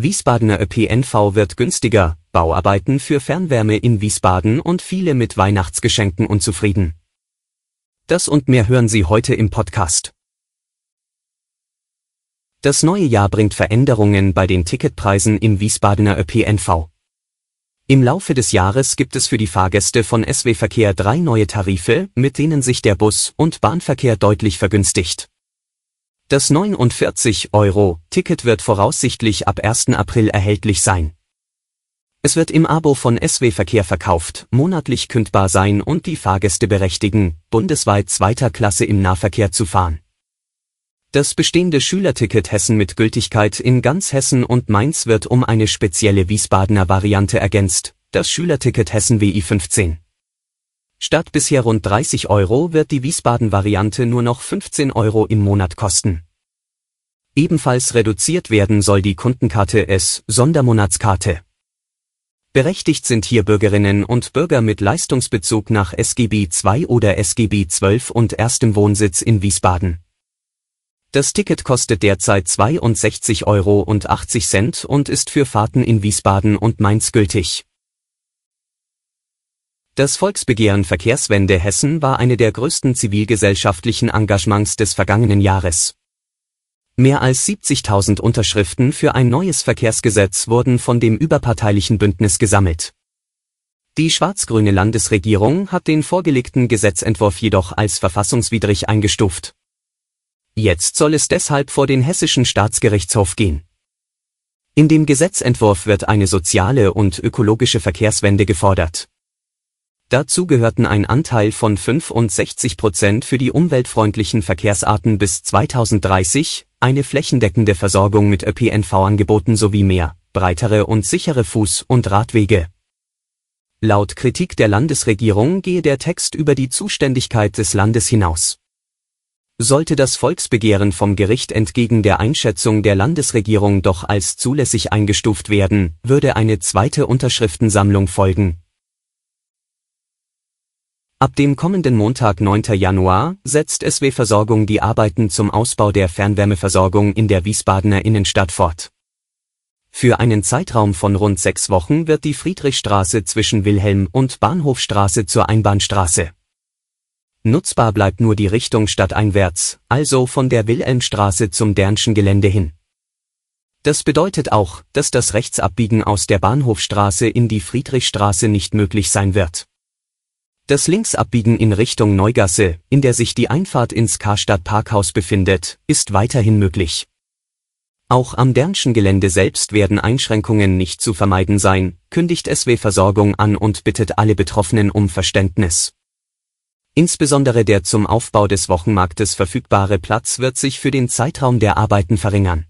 Wiesbadener ÖPNV wird günstiger, Bauarbeiten für Fernwärme in Wiesbaden und viele mit Weihnachtsgeschenken unzufrieden. Das und mehr hören Sie heute im Podcast. Das neue Jahr bringt Veränderungen bei den Ticketpreisen im Wiesbadener ÖPNV. Im Laufe des Jahres gibt es für die Fahrgäste von SW Verkehr drei neue Tarife, mit denen sich der Bus- und Bahnverkehr deutlich vergünstigt. Das 49-Euro-Ticket wird voraussichtlich ab 1. April erhältlich sein. Es wird im Abo von SW Verkehr verkauft, monatlich kündbar sein und die Fahrgäste berechtigen, bundesweit zweiter Klasse im Nahverkehr zu fahren. Das bestehende Schülerticket Hessen mit Gültigkeit in ganz Hessen und Mainz wird um eine spezielle Wiesbadener Variante ergänzt, das Schülerticket Hessen WI 15. Statt bisher rund 30 Euro wird die Wiesbaden-Variante nur noch 15 Euro im Monat kosten. Ebenfalls reduziert werden soll die Kundenkarte S Sondermonatskarte. Berechtigt sind hier Bürgerinnen und Bürger mit Leistungsbezug nach SGB II oder SGB XII und erstem Wohnsitz in Wiesbaden. Das Ticket kostet derzeit 62,80 Euro und ist für Fahrten in Wiesbaden und Mainz gültig. Das Volksbegehren Verkehrswende Hessen war eine der größten zivilgesellschaftlichen Engagements des vergangenen Jahres. Mehr als 70.000 Unterschriften für ein neues Verkehrsgesetz wurden von dem überparteilichen Bündnis gesammelt. Die schwarz-grüne Landesregierung hat den vorgelegten Gesetzentwurf jedoch als verfassungswidrig eingestuft. Jetzt soll es deshalb vor den hessischen Staatsgerichtshof gehen. In dem Gesetzentwurf wird eine soziale und ökologische Verkehrswende gefordert. Dazu gehörten ein Anteil von 65 Prozent für die umweltfreundlichen Verkehrsarten bis 2030, eine flächendeckende Versorgung mit ÖPNV-Angeboten sowie mehr, breitere und sichere Fuß- und Radwege. Laut Kritik der Landesregierung gehe der Text über die Zuständigkeit des Landes hinaus. Sollte das Volksbegehren vom Gericht entgegen der Einschätzung der Landesregierung doch als zulässig eingestuft werden, würde eine zweite Unterschriftensammlung folgen, Ab dem kommenden Montag 9. Januar setzt SW Versorgung die Arbeiten zum Ausbau der Fernwärmeversorgung in der Wiesbadener Innenstadt fort. Für einen Zeitraum von rund sechs Wochen wird die Friedrichstraße zwischen Wilhelm und Bahnhofstraße zur Einbahnstraße. Nutzbar bleibt nur die Richtung stadteinwärts, also von der Wilhelmstraße zum Dernschen Gelände hin. Das bedeutet auch, dass das Rechtsabbiegen aus der Bahnhofstraße in die Friedrichstraße nicht möglich sein wird. Das Linksabbiegen in Richtung Neugasse, in der sich die Einfahrt ins Karstadt Parkhaus befindet, ist weiterhin möglich. Auch am Dernschen Gelände selbst werden Einschränkungen nicht zu vermeiden sein, kündigt SW Versorgung an und bittet alle Betroffenen um Verständnis. Insbesondere der zum Aufbau des Wochenmarktes verfügbare Platz wird sich für den Zeitraum der Arbeiten verringern.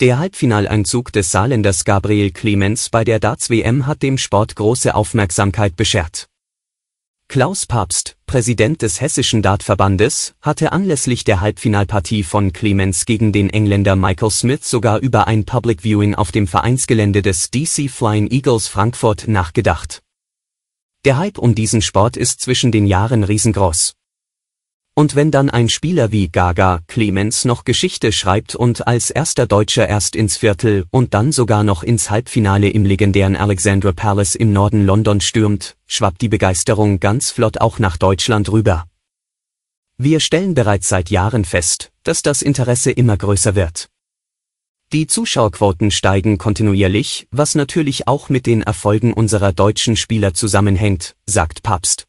Der Halbfinaleinzug des Saarländers Gabriel Clemens bei der Darts-WM hat dem Sport große Aufmerksamkeit beschert. Klaus Papst, Präsident des Hessischen Dartverbandes, hatte anlässlich der Halbfinalpartie von Clemens gegen den Engländer Michael Smith sogar über ein Public Viewing auf dem Vereinsgelände des DC Flying Eagles Frankfurt nachgedacht. Der Hype um diesen Sport ist zwischen den Jahren riesengroß. Und wenn dann ein Spieler wie Gaga Clemens noch Geschichte schreibt und als erster Deutscher erst ins Viertel und dann sogar noch ins Halbfinale im legendären Alexandra Palace im Norden London stürmt, schwappt die Begeisterung ganz flott auch nach Deutschland rüber. Wir stellen bereits seit Jahren fest, dass das Interesse immer größer wird. Die Zuschauerquoten steigen kontinuierlich, was natürlich auch mit den Erfolgen unserer deutschen Spieler zusammenhängt, sagt Papst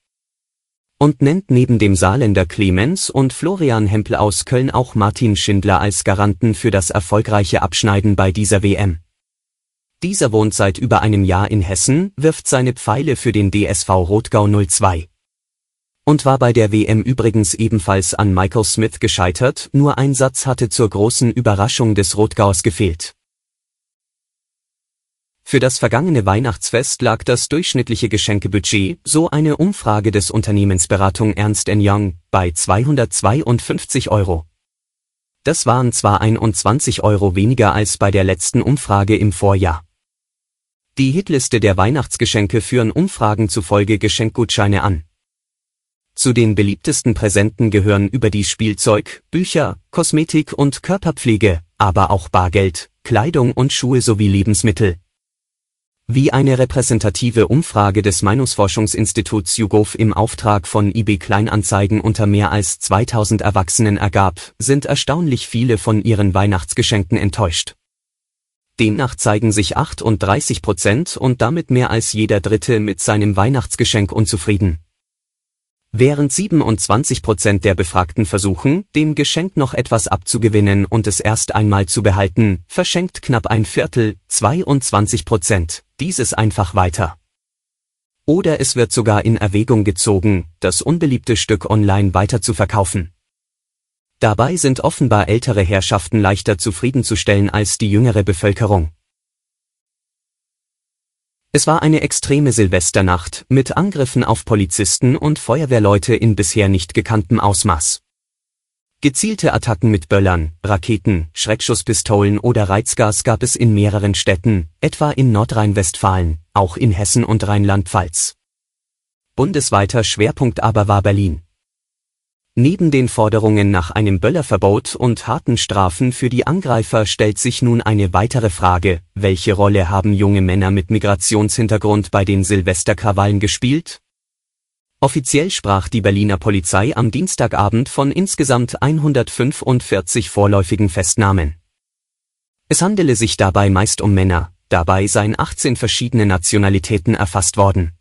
und nennt neben dem Saarländer Clemens und Florian Hempel aus Köln auch Martin Schindler als Garanten für das erfolgreiche Abschneiden bei dieser WM. Dieser wohnt seit über einem Jahr in Hessen, wirft seine Pfeile für den DSV Rotgau 02. Und war bei der WM übrigens ebenfalls an Michael Smith gescheitert, nur ein Satz hatte zur großen Überraschung des Rotgaus gefehlt. Für das vergangene Weihnachtsfest lag das durchschnittliche Geschenkebudget, so eine Umfrage des Unternehmensberatung Ernst Young, bei 252 Euro. Das waren zwar 21 Euro weniger als bei der letzten Umfrage im Vorjahr. Die Hitliste der Weihnachtsgeschenke führen Umfragen zufolge Geschenkgutscheine an. Zu den beliebtesten Präsenten gehören überdies Spielzeug, Bücher, Kosmetik und Körperpflege, aber auch Bargeld, Kleidung und Schuhe sowie Lebensmittel. Wie eine repräsentative Umfrage des Meinungsforschungsinstituts YouGov im Auftrag von eBay Kleinanzeigen unter mehr als 2000 Erwachsenen ergab, sind erstaunlich viele von ihren Weihnachtsgeschenken enttäuscht. Demnach zeigen sich 38 Prozent und damit mehr als jeder Dritte mit seinem Weihnachtsgeschenk unzufrieden. Während 27 Prozent der Befragten versuchen, dem Geschenk noch etwas abzugewinnen und es erst einmal zu behalten, verschenkt knapp ein Viertel, 22 Prozent, dieses einfach weiter. Oder es wird sogar in Erwägung gezogen, das unbeliebte Stück online weiter zu verkaufen. Dabei sind offenbar ältere Herrschaften leichter zufriedenzustellen als die jüngere Bevölkerung. Es war eine extreme Silvesternacht mit Angriffen auf Polizisten und Feuerwehrleute in bisher nicht gekanntem Ausmaß. Gezielte Attacken mit Böllern, Raketen, Schreckschusspistolen oder Reizgas gab es in mehreren Städten, etwa in Nordrhein-Westfalen, auch in Hessen und Rheinland-Pfalz. Bundesweiter Schwerpunkt aber war Berlin. Neben den Forderungen nach einem Böllerverbot und harten Strafen für die Angreifer stellt sich nun eine weitere Frage, welche Rolle haben junge Männer mit Migrationshintergrund bei den Silvesterkrawallen gespielt? Offiziell sprach die Berliner Polizei am Dienstagabend von insgesamt 145 vorläufigen Festnahmen. Es handele sich dabei meist um Männer, dabei seien 18 verschiedene Nationalitäten erfasst worden.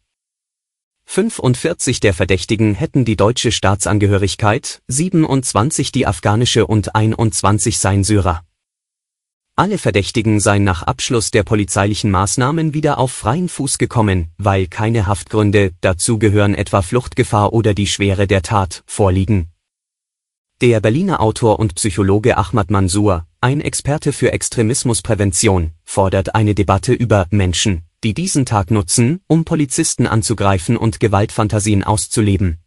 45 der Verdächtigen hätten die deutsche Staatsangehörigkeit, 27 die afghanische und 21 seien Syrer. Alle Verdächtigen seien nach Abschluss der polizeilichen Maßnahmen wieder auf freien Fuß gekommen, weil keine Haftgründe, dazu gehören etwa Fluchtgefahr oder die Schwere der Tat, vorliegen. Der Berliner Autor und Psychologe Ahmad Mansour, ein Experte für Extremismusprävention, fordert eine Debatte über Menschen, die diesen Tag nutzen, um Polizisten anzugreifen und Gewaltfantasien auszuleben.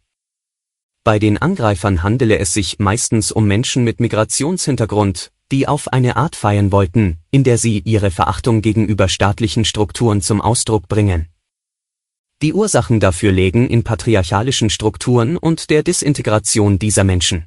Bei den Angreifern handele es sich meistens um Menschen mit Migrationshintergrund, die auf eine Art feiern wollten, in der sie ihre Verachtung gegenüber staatlichen Strukturen zum Ausdruck bringen. Die Ursachen dafür lägen in patriarchalischen Strukturen und der Disintegration dieser Menschen.